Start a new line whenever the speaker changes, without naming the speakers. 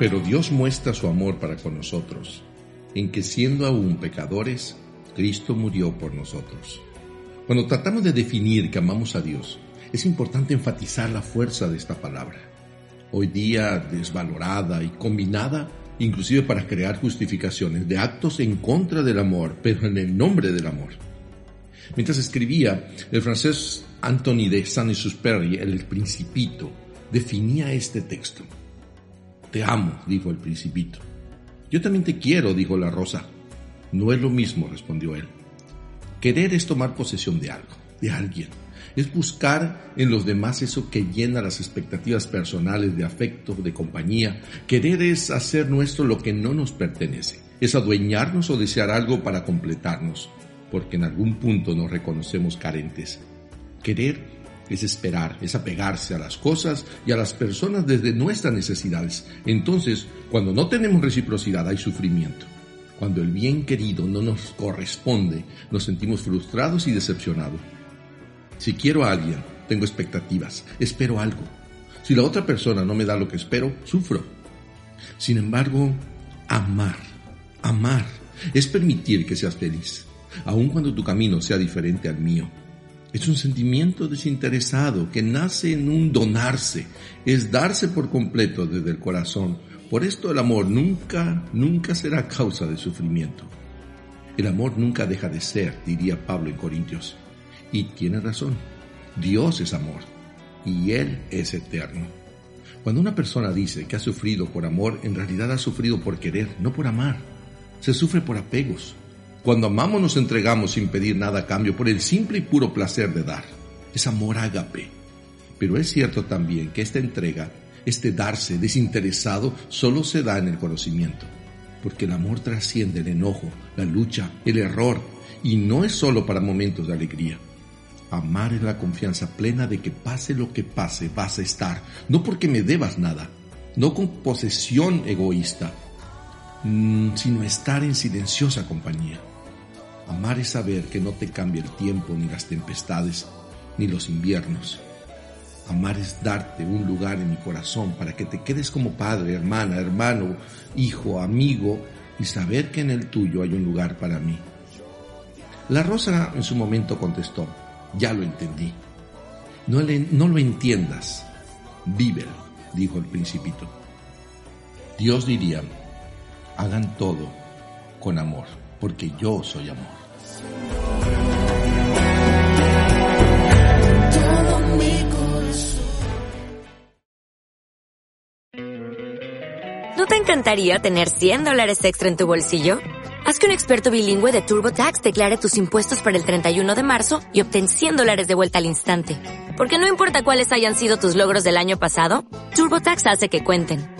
Pero Dios muestra su amor para con nosotros, en que siendo aún pecadores, Cristo murió por nosotros. Cuando tratamos de definir que amamos a Dios, es importante enfatizar la fuerza de esta palabra. Hoy día desvalorada y combinada inclusive para crear justificaciones de actos en contra del amor, pero en el nombre del amor. Mientras escribía, el francés Anthony de Saint-Exupéry, el Principito, definía este texto. Te amo, dijo el Principito. Yo también te quiero, dijo la Rosa. No es lo mismo, respondió él. Querer es tomar posesión de algo, de alguien. Es buscar en los demás eso que llena las expectativas personales de afecto, de compañía. Querer es hacer nuestro lo que no nos pertenece. Es adueñarnos o desear algo para completarnos, porque en algún punto nos reconocemos carentes. Querer es esperar, es apegarse a las cosas y a las personas desde nuestras necesidades. Entonces, cuando no tenemos reciprocidad hay sufrimiento. Cuando el bien querido no nos corresponde, nos sentimos frustrados y decepcionados. Si quiero a alguien, tengo expectativas, espero algo. Si la otra persona no me da lo que espero, sufro. Sin embargo, amar, amar, es permitir que seas feliz, aun cuando tu camino sea diferente al mío. Es un sentimiento desinteresado que nace en un donarse, es darse por completo desde el corazón, por esto el amor nunca, nunca será causa de sufrimiento. El amor nunca deja de ser, diría Pablo en Corintios. Y tiene razón. Dios es amor y Él es eterno. Cuando una persona dice que ha sufrido por amor, en realidad ha sufrido por querer, no por amar. Se sufre por apegos. Cuando amamos nos entregamos sin pedir nada a cambio por el simple y puro placer de dar. Es amor ágape. Pero es cierto también que esta entrega este darse desinteresado solo se da en el conocimiento, porque el amor trasciende el enojo, la lucha, el error, y no es solo para momentos de alegría. Amar es la confianza plena de que pase lo que pase, vas a estar, no porque me debas nada, no con posesión egoísta, sino estar en silenciosa compañía. Amar es saber que no te cambia el tiempo, ni las tempestades, ni los inviernos Amar es darte un lugar en mi corazón para que te quedes como padre, hermana, hermano, hijo, amigo y saber que en el tuyo hay un lugar para mí. La rosa en su momento contestó, ya lo entendí. No, no lo entiendas, vívelo, dijo el principito. Dios diría, hagan todo con amor, porque yo soy amor.
te encantaría tener 100 dólares extra en tu bolsillo? Haz que un experto bilingüe de TurboTax declare tus impuestos para el 31 de marzo y obtén 100 dólares de vuelta al instante. Porque no importa cuáles hayan sido tus logros del año pasado, TurboTax hace que cuenten.